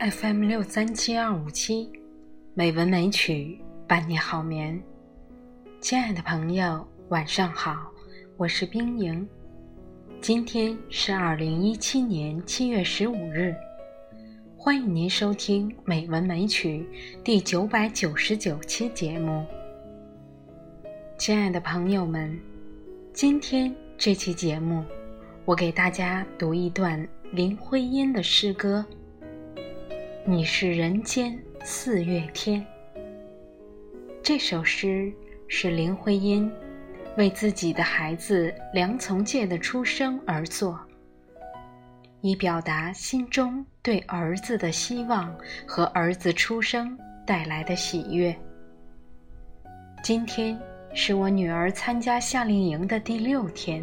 FM 六三七二五七，美文美曲伴你好眠。亲爱的朋友，晚上好，我是冰莹。今天是二零一七年七月十五日，欢迎您收听《美文美曲》第九百九十九期节目。亲爱的朋友们，今天这期节目，我给大家读一段林徽因的诗歌。你是人间四月天。这首诗是林徽因为自己的孩子梁从诫的出生而作，以表达心中对儿子的希望和儿子出生带来的喜悦。今天是我女儿参加夏令营的第六天，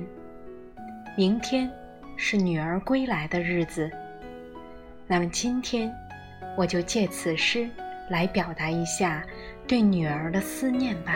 明天是女儿归来的日子。那么今天。我就借此诗来表达一下对女儿的思念吧。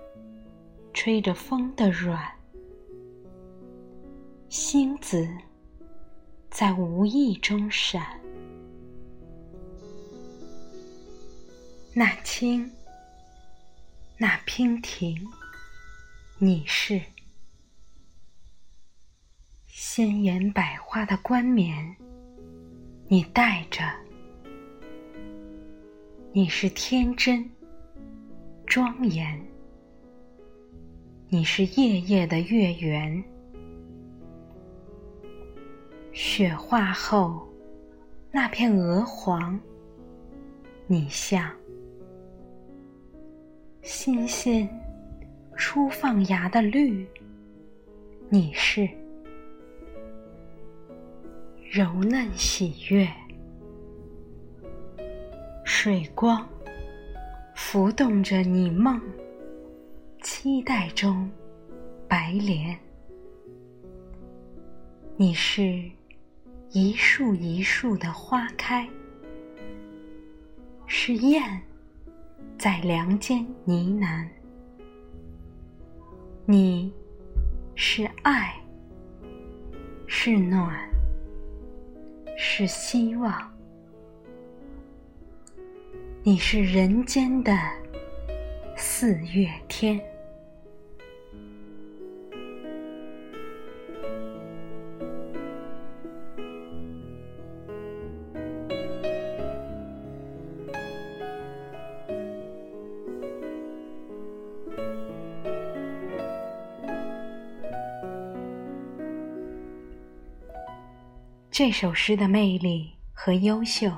吹着风的软，星子在无意中闪。那青，那娉婷，你是鲜艳百花的冠冕，你戴着。你是天真，庄严。你是夜夜的月圆，雪化后那片鹅黄，你像新鲜初放芽的绿，你是柔嫩喜悦，水光浮动着你梦。期待中，白莲，你是一树一树的花开，是燕在梁间呢喃。你是爱，是暖，是希望，你是人间的四月天。这首诗的魅力和优秀，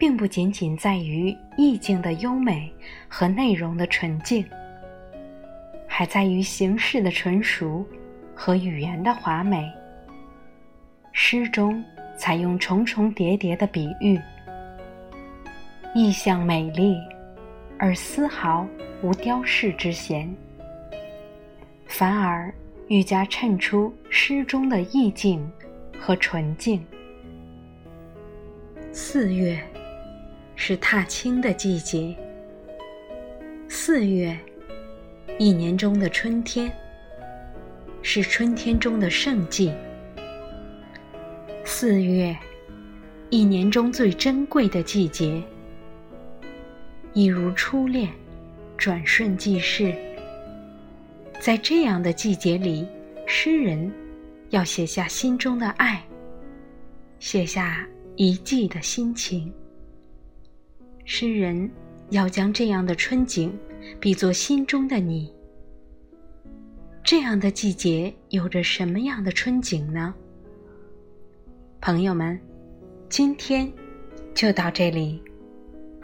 并不仅仅在于意境的优美和内容的纯净，还在于形式的纯熟和语言的华美。诗中采用重重叠叠的比喻，意象美丽，而丝毫无雕饰之嫌，反而愈加衬出诗中的意境。和纯净。四月是踏青的季节。四月，一年中的春天，是春天中的盛季。四月，一年中最珍贵的季节，一如初恋，转瞬即逝。在这样的季节里，诗人。要写下心中的爱，写下一季的心情。诗人要将这样的春景比作心中的你。这样的季节有着什么样的春景呢？朋友们，今天就到这里，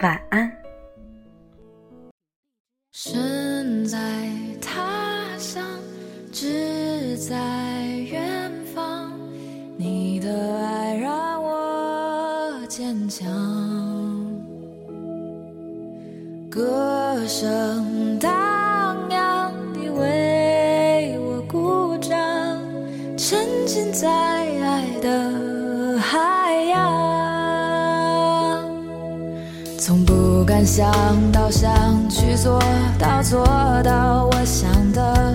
晚安。身在他乡，志在远方，你的爱让我坚强，歌声荡漾，你为我鼓掌，沉浸在爱的海洋，从不敢想到想去做到做到我想的，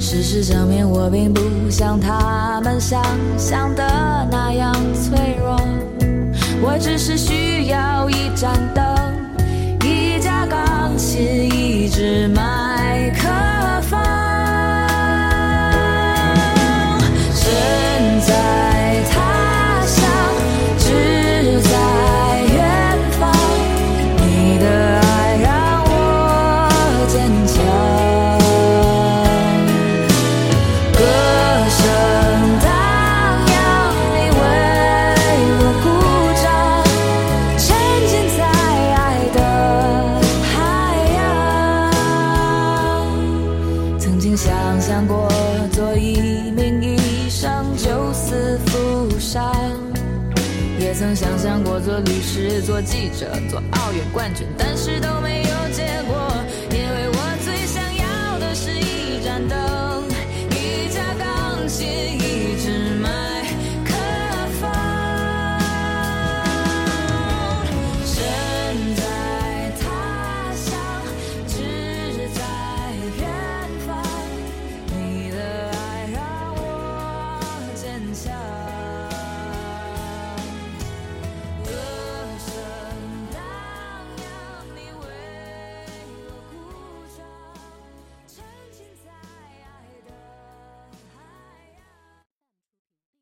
事实证明我并不像他们想象的那样脆弱，我只是需要一盏灯。一架钢琴，一直埋死扶伤，也曾想象过做律师、做记者、做奥运冠军，但是都没有结果。